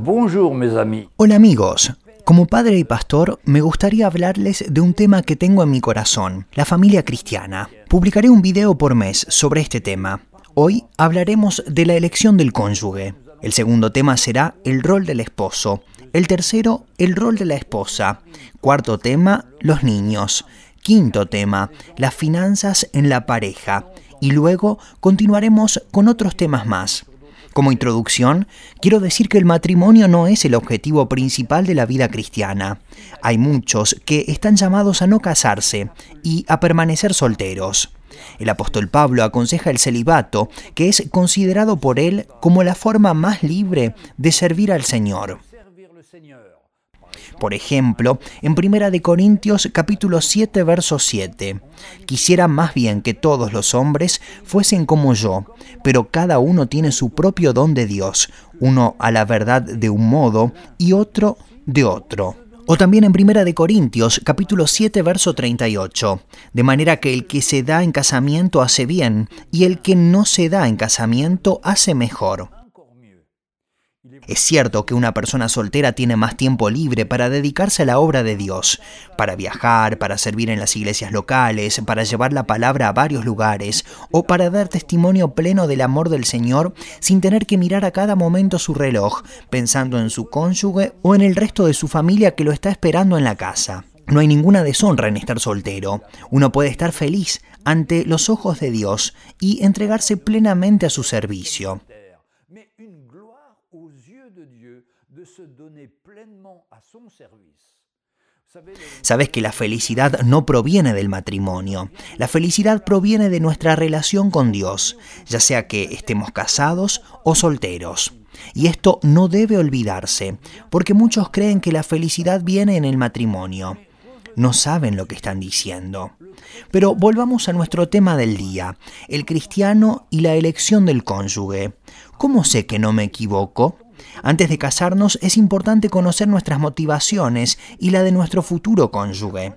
Bonjour mes amis. Hola amigos. Como padre y pastor, me gustaría hablarles de un tema que tengo en mi corazón, la familia cristiana. Publicaré un video por mes sobre este tema. Hoy hablaremos de la elección del cónyuge. El segundo tema será el rol del esposo. El tercero, el rol de la esposa. Cuarto tema, los niños. Quinto tema, las finanzas en la pareja. Y luego continuaremos con otros temas más. Como introducción, quiero decir que el matrimonio no es el objetivo principal de la vida cristiana. Hay muchos que están llamados a no casarse y a permanecer solteros. El apóstol Pablo aconseja el celibato, que es considerado por él como la forma más libre de servir al Señor. Por ejemplo, en 1 de Corintios capítulo 7 verso 7, quisiera más bien que todos los hombres fuesen como yo, pero cada uno tiene su propio don de Dios, uno a la verdad de un modo y otro de otro. O también en 1 de Corintios capítulo 7 verso 38, de manera que el que se da en casamiento hace bien y el que no se da en casamiento hace mejor. Es cierto que una persona soltera tiene más tiempo libre para dedicarse a la obra de Dios, para viajar, para servir en las iglesias locales, para llevar la palabra a varios lugares o para dar testimonio pleno del amor del Señor sin tener que mirar a cada momento su reloj, pensando en su cónyuge o en el resto de su familia que lo está esperando en la casa. No hay ninguna deshonra en estar soltero. Uno puede estar feliz ante los ojos de Dios y entregarse plenamente a su servicio. Sabes que la felicidad no proviene del matrimonio. La felicidad proviene de nuestra relación con Dios, ya sea que estemos casados o solteros. Y esto no debe olvidarse, porque muchos creen que la felicidad viene en el matrimonio. No saben lo que están diciendo. Pero volvamos a nuestro tema del día, el cristiano y la elección del cónyuge. ¿Cómo sé que no me equivoco? Antes de casarnos es importante conocer nuestras motivaciones y la de nuestro futuro cónyuge.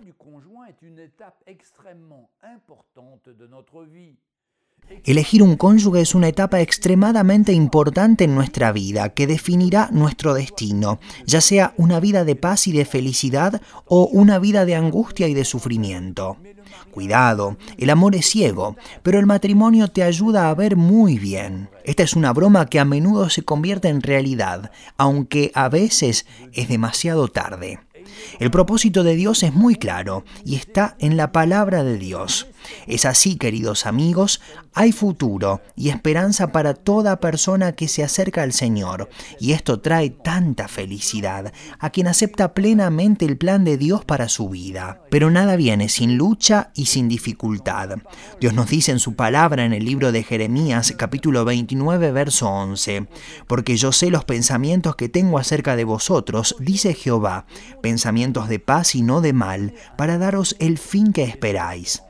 Elegir un cónyuge es una etapa extremadamente importante en nuestra vida que definirá nuestro destino, ya sea una vida de paz y de felicidad o una vida de angustia y de sufrimiento. Cuidado, el amor es ciego, pero el matrimonio te ayuda a ver muy bien. Esta es una broma que a menudo se convierte en realidad, aunque a veces es demasiado tarde. El propósito de Dios es muy claro y está en la palabra de Dios. Es así, queridos amigos, hay futuro y esperanza para toda persona que se acerca al Señor, y esto trae tanta felicidad a quien acepta plenamente el plan de Dios para su vida. Pero nada viene sin lucha y sin dificultad. Dios nos dice en su palabra en el libro de Jeremías capítulo 29 verso 11, porque yo sé los pensamientos que tengo acerca de vosotros, dice Jehová, pensamientos de paz y no de mal, para daros el fin que esperáis.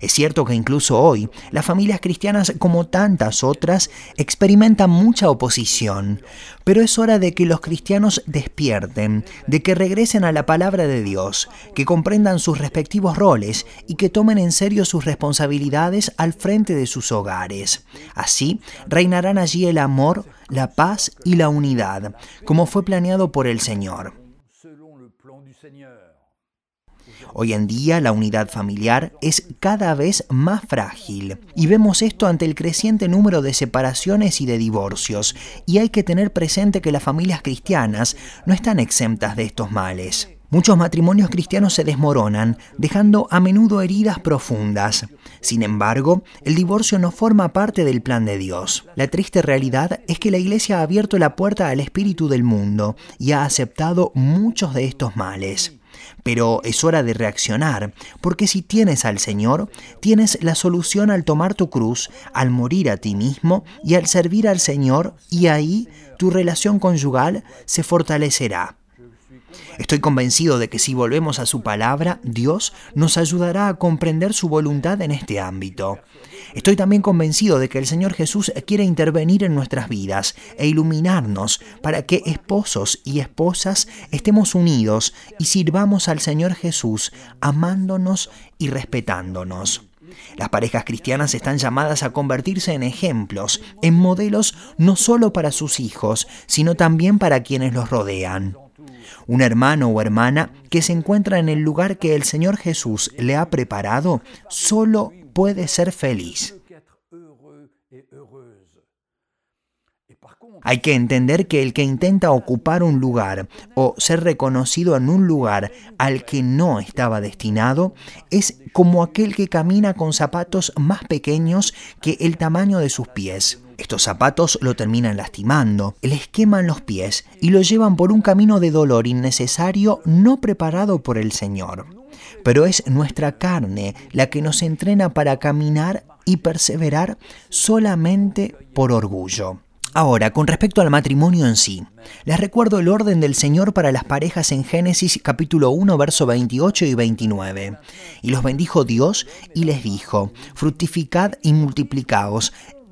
Es cierto que incluso hoy las familias cristianas, como tantas otras, experimentan mucha oposición, pero es hora de que los cristianos despierten, de que regresen a la palabra de Dios, que comprendan sus respectivos roles y que tomen en serio sus responsabilidades al frente de sus hogares. Así reinarán allí el amor, la paz y la unidad, como fue planeado por el Señor. Hoy en día la unidad familiar es cada vez más frágil y vemos esto ante el creciente número de separaciones y de divorcios y hay que tener presente que las familias cristianas no están exentas de estos males. Muchos matrimonios cristianos se desmoronan, dejando a menudo heridas profundas. Sin embargo, el divorcio no forma parte del plan de Dios. La triste realidad es que la Iglesia ha abierto la puerta al espíritu del mundo y ha aceptado muchos de estos males. Pero es hora de reaccionar, porque si tienes al Señor, tienes la solución al tomar tu cruz, al morir a ti mismo y al servir al Señor, y ahí tu relación conyugal se fortalecerá. Estoy convencido de que si volvemos a su palabra, Dios nos ayudará a comprender su voluntad en este ámbito. Estoy también convencido de que el Señor Jesús quiere intervenir en nuestras vidas e iluminarnos para que esposos y esposas estemos unidos y sirvamos al Señor Jesús amándonos y respetándonos. Las parejas cristianas están llamadas a convertirse en ejemplos, en modelos no solo para sus hijos, sino también para quienes los rodean. Un hermano o hermana que se encuentra en el lugar que el Señor Jesús le ha preparado, solo puede ser feliz. Hay que entender que el que intenta ocupar un lugar o ser reconocido en un lugar al que no estaba destinado es como aquel que camina con zapatos más pequeños que el tamaño de sus pies. Estos zapatos lo terminan lastimando, les queman los pies y lo llevan por un camino de dolor innecesario no preparado por el Señor. Pero es nuestra carne la que nos entrena para caminar y perseverar solamente por orgullo. Ahora, con respecto al matrimonio en sí, les recuerdo el orden del Señor para las parejas en Génesis capítulo 1, verso 28 y 29. Y los bendijo Dios y les dijo, fructificad y multiplicaos,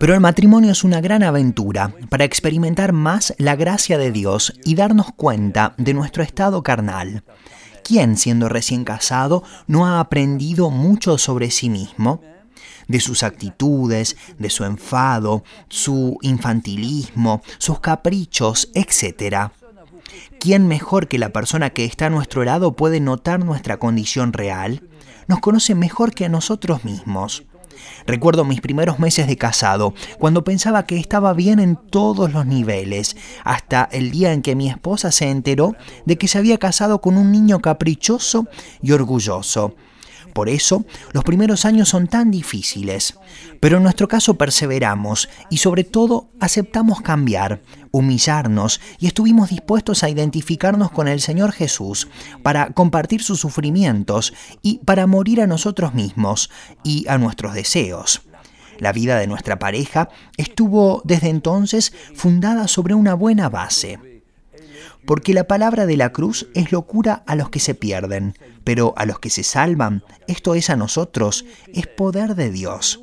Pero el matrimonio es una gran aventura para experimentar más la gracia de Dios y darnos cuenta de nuestro estado carnal. ¿Quién, siendo recién casado, no ha aprendido mucho sobre sí mismo? de sus actitudes, de su enfado, su infantilismo, sus caprichos, etc. ¿Quién mejor que la persona que está a nuestro lado puede notar nuestra condición real? Nos conoce mejor que a nosotros mismos. Recuerdo mis primeros meses de casado, cuando pensaba que estaba bien en todos los niveles, hasta el día en que mi esposa se enteró de que se había casado con un niño caprichoso y orgulloso. Por eso, los primeros años son tan difíciles. Pero en nuestro caso perseveramos y sobre todo aceptamos cambiar, humillarnos y estuvimos dispuestos a identificarnos con el Señor Jesús para compartir sus sufrimientos y para morir a nosotros mismos y a nuestros deseos. La vida de nuestra pareja estuvo desde entonces fundada sobre una buena base porque la palabra de la cruz es locura a los que se pierden, pero a los que se salvan, esto es a nosotros, es poder de Dios.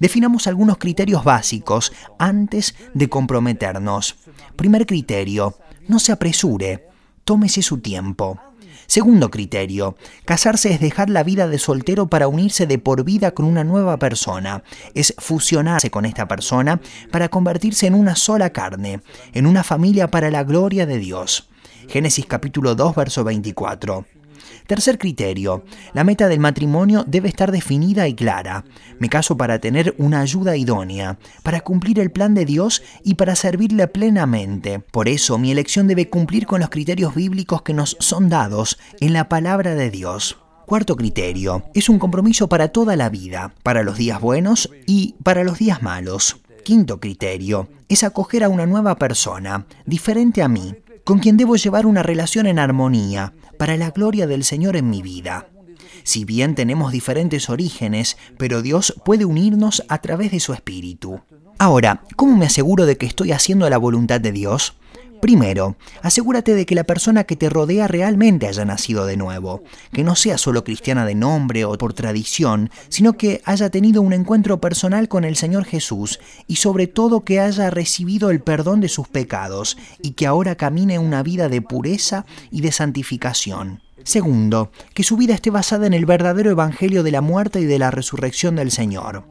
Definamos algunos criterios básicos antes de comprometernos. Primer criterio, no se apresure, tómese su tiempo. Segundo criterio, casarse es dejar la vida de soltero para unirse de por vida con una nueva persona, es fusionarse con esta persona para convertirse en una sola carne, en una familia para la gloria de Dios. Génesis capítulo 2, verso 24. Tercer criterio, la meta del matrimonio debe estar definida y clara. Me caso para tener una ayuda idónea, para cumplir el plan de Dios y para servirle plenamente. Por eso mi elección debe cumplir con los criterios bíblicos que nos son dados en la palabra de Dios. Cuarto criterio, es un compromiso para toda la vida, para los días buenos y para los días malos. Quinto criterio, es acoger a una nueva persona, diferente a mí, con quien debo llevar una relación en armonía, para la gloria del Señor en mi vida. Si bien tenemos diferentes orígenes, pero Dios puede unirnos a través de su Espíritu. Ahora, ¿cómo me aseguro de que estoy haciendo la voluntad de Dios? Primero, asegúrate de que la persona que te rodea realmente haya nacido de nuevo, que no sea solo cristiana de nombre o por tradición, sino que haya tenido un encuentro personal con el Señor Jesús y sobre todo que haya recibido el perdón de sus pecados y que ahora camine una vida de pureza y de santificación. Segundo, que su vida esté basada en el verdadero Evangelio de la muerte y de la resurrección del Señor.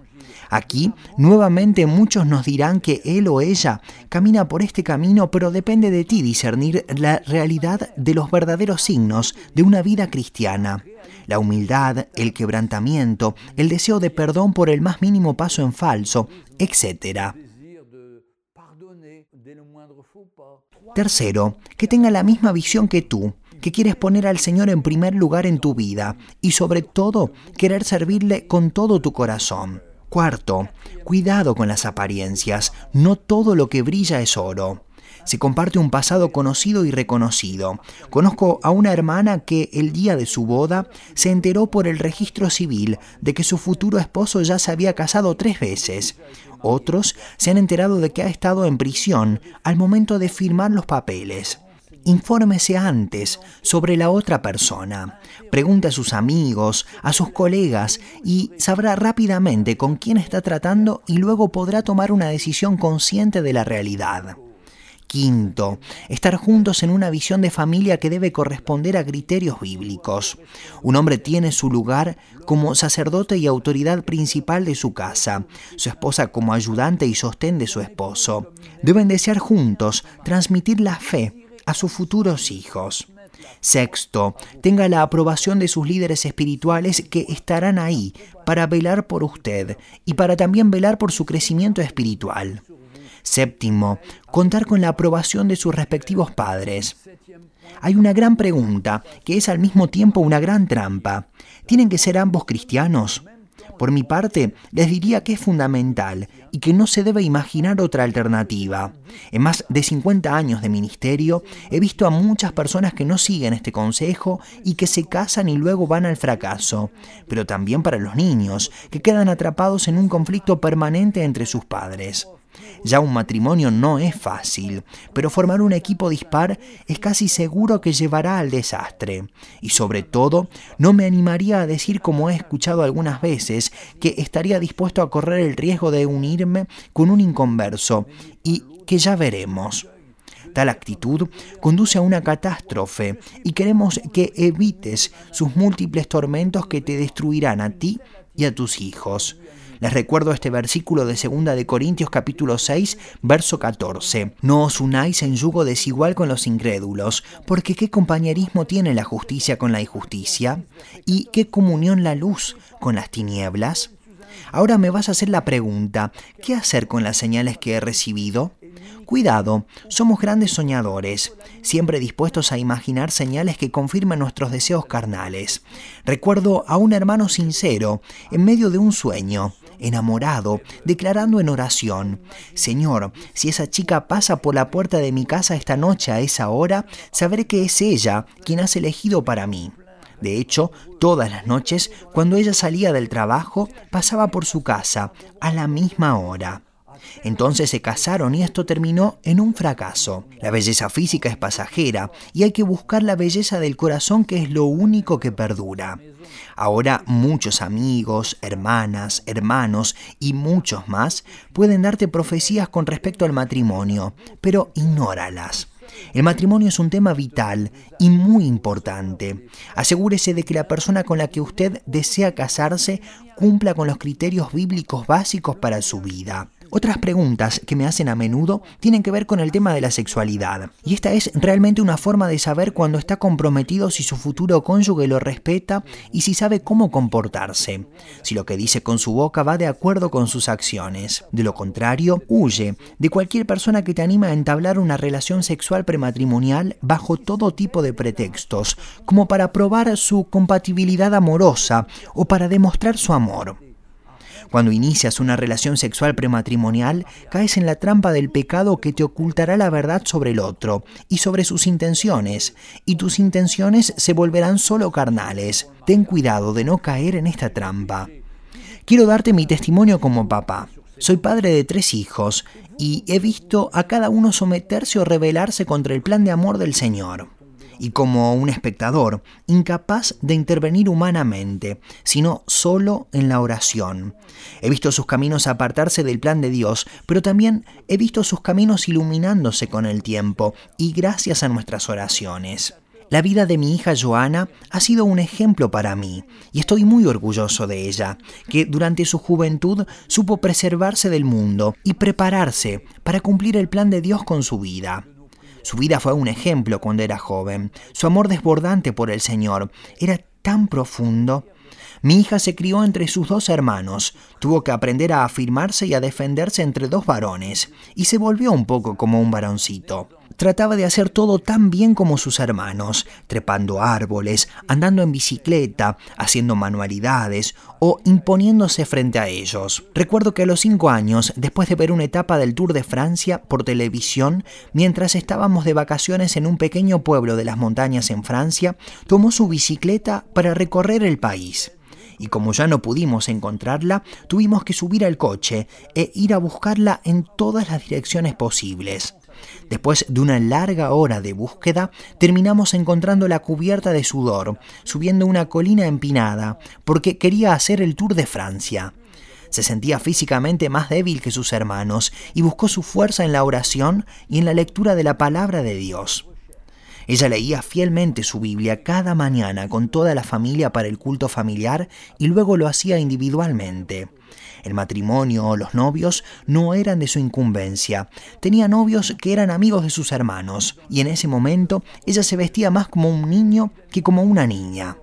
Aquí, nuevamente muchos nos dirán que él o ella camina por este camino, pero depende de ti discernir la realidad de los verdaderos signos de una vida cristiana. La humildad, el quebrantamiento, el deseo de perdón por el más mínimo paso en falso, etc. Tercero, que tenga la misma visión que tú, que quieres poner al Señor en primer lugar en tu vida y sobre todo querer servirle con todo tu corazón. Cuarto, cuidado con las apariencias, no todo lo que brilla es oro. Se comparte un pasado conocido y reconocido. Conozco a una hermana que el día de su boda se enteró por el registro civil de que su futuro esposo ya se había casado tres veces. Otros se han enterado de que ha estado en prisión al momento de firmar los papeles. Infórmese antes sobre la otra persona. Pregunte a sus amigos, a sus colegas y sabrá rápidamente con quién está tratando y luego podrá tomar una decisión consciente de la realidad. Quinto, estar juntos en una visión de familia que debe corresponder a criterios bíblicos. Un hombre tiene su lugar como sacerdote y autoridad principal de su casa, su esposa como ayudante y sostén de su esposo. Deben desear juntos transmitir la fe a sus futuros hijos. Sexto, tenga la aprobación de sus líderes espirituales que estarán ahí para velar por usted y para también velar por su crecimiento espiritual. Séptimo, contar con la aprobación de sus respectivos padres. Hay una gran pregunta, que es al mismo tiempo una gran trampa. ¿Tienen que ser ambos cristianos? Por mi parte, les diría que es fundamental y que no se debe imaginar otra alternativa. En más de 50 años de ministerio, he visto a muchas personas que no siguen este consejo y que se casan y luego van al fracaso, pero también para los niños, que quedan atrapados en un conflicto permanente entre sus padres. Ya un matrimonio no es fácil, pero formar un equipo dispar es casi seguro que llevará al desastre. Y sobre todo, no me animaría a decir, como he escuchado algunas veces, que estaría dispuesto a correr el riesgo de unirme con un inconverso y que ya veremos. Tal actitud conduce a una catástrofe y queremos que evites sus múltiples tormentos que te destruirán a ti y a tus hijos. Les recuerdo este versículo de 2 de Corintios capítulo 6, verso 14. No os unáis en yugo desigual con los incrédulos, porque qué compañerismo tiene la justicia con la injusticia, y qué comunión la luz con las tinieblas. Ahora me vas a hacer la pregunta, ¿qué hacer con las señales que he recibido? Cuidado, somos grandes soñadores, siempre dispuestos a imaginar señales que confirmen nuestros deseos carnales. Recuerdo a un hermano sincero, en medio de un sueño, enamorado, declarando en oración, Señor, si esa chica pasa por la puerta de mi casa esta noche a esa hora, sabré que es ella quien has elegido para mí. De hecho, todas las noches, cuando ella salía del trabajo, pasaba por su casa a la misma hora. Entonces se casaron y esto terminó en un fracaso. La belleza física es pasajera y hay que buscar la belleza del corazón que es lo único que perdura. Ahora muchos amigos, hermanas, hermanos y muchos más pueden darte profecías con respecto al matrimonio, pero ignóralas. El matrimonio es un tema vital y muy importante. Asegúrese de que la persona con la que usted desea casarse cumpla con los criterios bíblicos básicos para su vida. Otras preguntas que me hacen a menudo tienen que ver con el tema de la sexualidad. Y esta es realmente una forma de saber cuando está comprometido si su futuro cónyuge lo respeta y si sabe cómo comportarse. Si lo que dice con su boca va de acuerdo con sus acciones. De lo contrario, huye de cualquier persona que te anime a entablar una relación sexual prematrimonial bajo todo tipo de pretextos, como para probar su compatibilidad amorosa o para demostrar su amor. Cuando inicias una relación sexual prematrimonial, caes en la trampa del pecado que te ocultará la verdad sobre el otro y sobre sus intenciones, y tus intenciones se volverán solo carnales. Ten cuidado de no caer en esta trampa. Quiero darte mi testimonio como papá. Soy padre de tres hijos y he visto a cada uno someterse o rebelarse contra el plan de amor del Señor y como un espectador, incapaz de intervenir humanamente, sino solo en la oración. He visto sus caminos apartarse del plan de Dios, pero también he visto sus caminos iluminándose con el tiempo y gracias a nuestras oraciones. La vida de mi hija Joana ha sido un ejemplo para mí y estoy muy orgulloso de ella, que durante su juventud supo preservarse del mundo y prepararse para cumplir el plan de Dios con su vida. Su vida fue un ejemplo cuando era joven. Su amor desbordante por el Señor era tan profundo. Mi hija se crió entre sus dos hermanos, tuvo que aprender a afirmarse y a defenderse entre dos varones, y se volvió un poco como un varoncito. Trataba de hacer todo tan bien como sus hermanos, trepando árboles, andando en bicicleta, haciendo manualidades o imponiéndose frente a ellos. Recuerdo que a los cinco años, después de ver una etapa del Tour de Francia por televisión, mientras estábamos de vacaciones en un pequeño pueblo de las montañas en Francia, tomó su bicicleta para recorrer el país y como ya no pudimos encontrarla, tuvimos que subir al coche e ir a buscarla en todas las direcciones posibles. Después de una larga hora de búsqueda, terminamos encontrando la cubierta de sudor, subiendo una colina empinada, porque quería hacer el Tour de Francia. Se sentía físicamente más débil que sus hermanos y buscó su fuerza en la oración y en la lectura de la palabra de Dios. Ella leía fielmente su Biblia cada mañana con toda la familia para el culto familiar y luego lo hacía individualmente. El matrimonio o los novios no eran de su incumbencia. Tenía novios que eran amigos de sus hermanos, y en ese momento ella se vestía más como un niño que como una niña.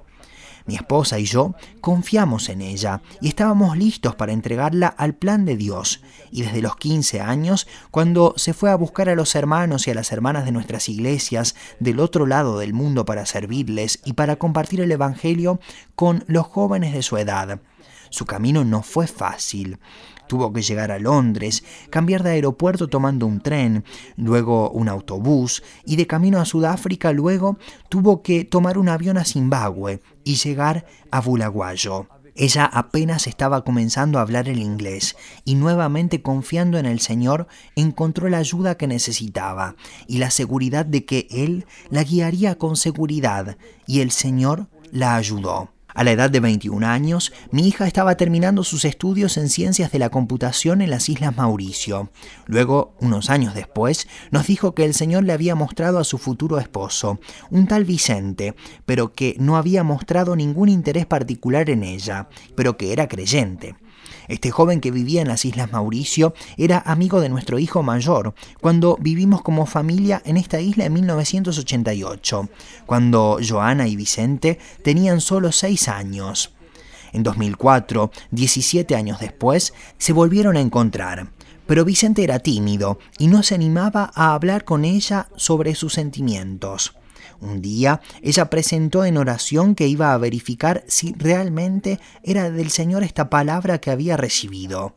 Mi esposa y yo confiamos en ella y estábamos listos para entregarla al plan de Dios. Y desde los 15 años, cuando se fue a buscar a los hermanos y a las hermanas de nuestras iglesias del otro lado del mundo para servirles y para compartir el Evangelio con los jóvenes de su edad, su camino no fue fácil. Tuvo que llegar a Londres, cambiar de aeropuerto tomando un tren, luego un autobús, y de camino a Sudáfrica luego tuvo que tomar un avión a Zimbabue y llegar a Bulaguayo. Ella apenas estaba comenzando a hablar el inglés y nuevamente confiando en el Señor encontró la ayuda que necesitaba y la seguridad de que Él la guiaría con seguridad y el Señor la ayudó. A la edad de 21 años, mi hija estaba terminando sus estudios en ciencias de la computación en las Islas Mauricio. Luego, unos años después, nos dijo que el Señor le había mostrado a su futuro esposo, un tal Vicente, pero que no había mostrado ningún interés particular en ella, pero que era creyente. Este joven que vivía en las Islas Mauricio era amigo de nuestro hijo mayor, cuando vivimos como familia en esta isla en 1988, cuando Joana y Vicente tenían solo seis años. En 2004, 17 años después, se volvieron a encontrar. Pero Vicente era tímido y no se animaba a hablar con ella sobre sus sentimientos. Un día ella presentó en oración que iba a verificar si realmente era del Señor esta palabra que había recibido.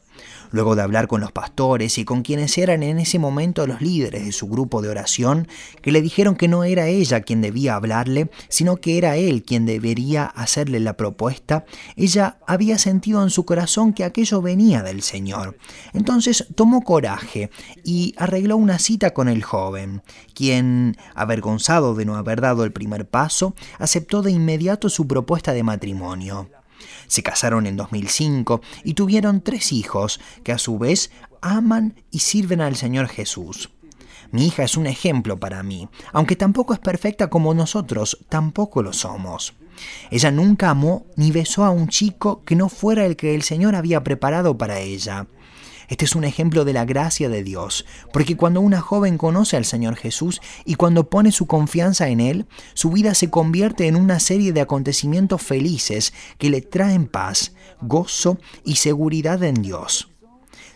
Luego de hablar con los pastores y con quienes eran en ese momento los líderes de su grupo de oración, que le dijeron que no era ella quien debía hablarle, sino que era él quien debería hacerle la propuesta, ella había sentido en su corazón que aquello venía del Señor. Entonces tomó coraje y arregló una cita con el joven, quien, avergonzado de no haber dado el primer paso, aceptó de inmediato su propuesta de matrimonio. Se casaron en 2005 y tuvieron tres hijos que a su vez aman y sirven al Señor Jesús. Mi hija es un ejemplo para mí, aunque tampoco es perfecta como nosotros, tampoco lo somos. Ella nunca amó ni besó a un chico que no fuera el que el Señor había preparado para ella. Este es un ejemplo de la gracia de Dios, porque cuando una joven conoce al Señor Jesús y cuando pone su confianza en Él, su vida se convierte en una serie de acontecimientos felices que le traen paz, gozo y seguridad en Dios.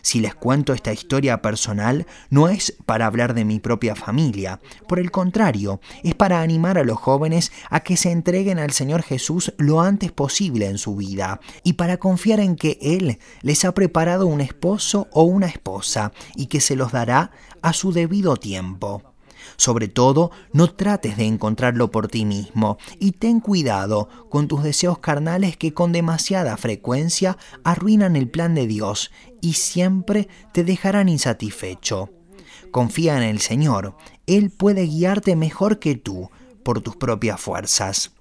Si les cuento esta historia personal, no es para hablar de mi propia familia, por el contrario, es para animar a los jóvenes a que se entreguen al Señor Jesús lo antes posible en su vida y para confiar en que Él les ha preparado un esposo o una esposa y que se los dará a su debido tiempo. Sobre todo, no trates de encontrarlo por ti mismo y ten cuidado con tus deseos carnales que con demasiada frecuencia arruinan el plan de Dios y siempre te dejarán insatisfecho. Confía en el Señor, Él puede guiarte mejor que tú por tus propias fuerzas.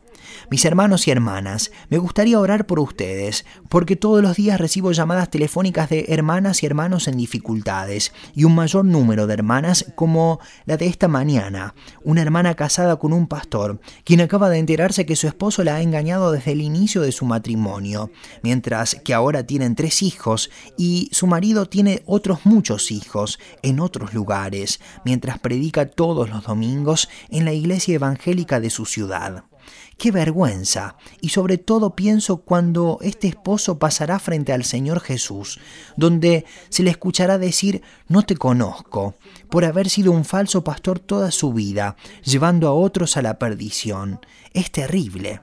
Mis hermanos y hermanas, me gustaría orar por ustedes, porque todos los días recibo llamadas telefónicas de hermanas y hermanos en dificultades, y un mayor número de hermanas como la de esta mañana, una hermana casada con un pastor, quien acaba de enterarse que su esposo la ha engañado desde el inicio de su matrimonio, mientras que ahora tienen tres hijos y su marido tiene otros muchos hijos en otros lugares, mientras predica todos los domingos en la iglesia evangélica de su ciudad. Qué vergüenza. Y sobre todo pienso cuando este esposo pasará frente al Señor Jesús, donde se le escuchará decir, no te conozco, por haber sido un falso pastor toda su vida, llevando a otros a la perdición. Es terrible.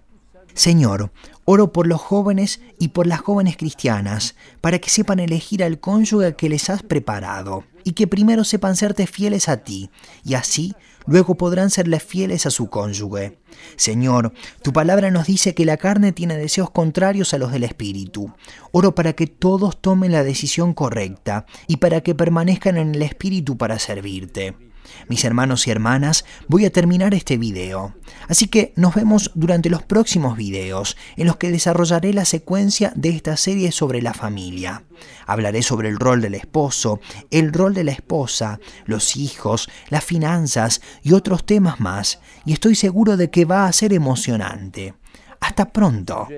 Señor, oro por los jóvenes y por las jóvenes cristianas, para que sepan elegir al cónyuge que les has preparado, y que primero sepan serte fieles a ti, y así luego podrán serles fieles a su cónyuge. Señor, tu palabra nos dice que la carne tiene deseos contrarios a los del Espíritu. Oro para que todos tomen la decisión correcta y para que permanezcan en el Espíritu para servirte. Mis hermanos y hermanas, voy a terminar este video. Así que nos vemos durante los próximos videos, en los que desarrollaré la secuencia de esta serie sobre la familia. Hablaré sobre el rol del esposo, el rol de la esposa, los hijos, las finanzas y otros temas más, y estoy seguro de que va a ser emocionante. Hasta pronto.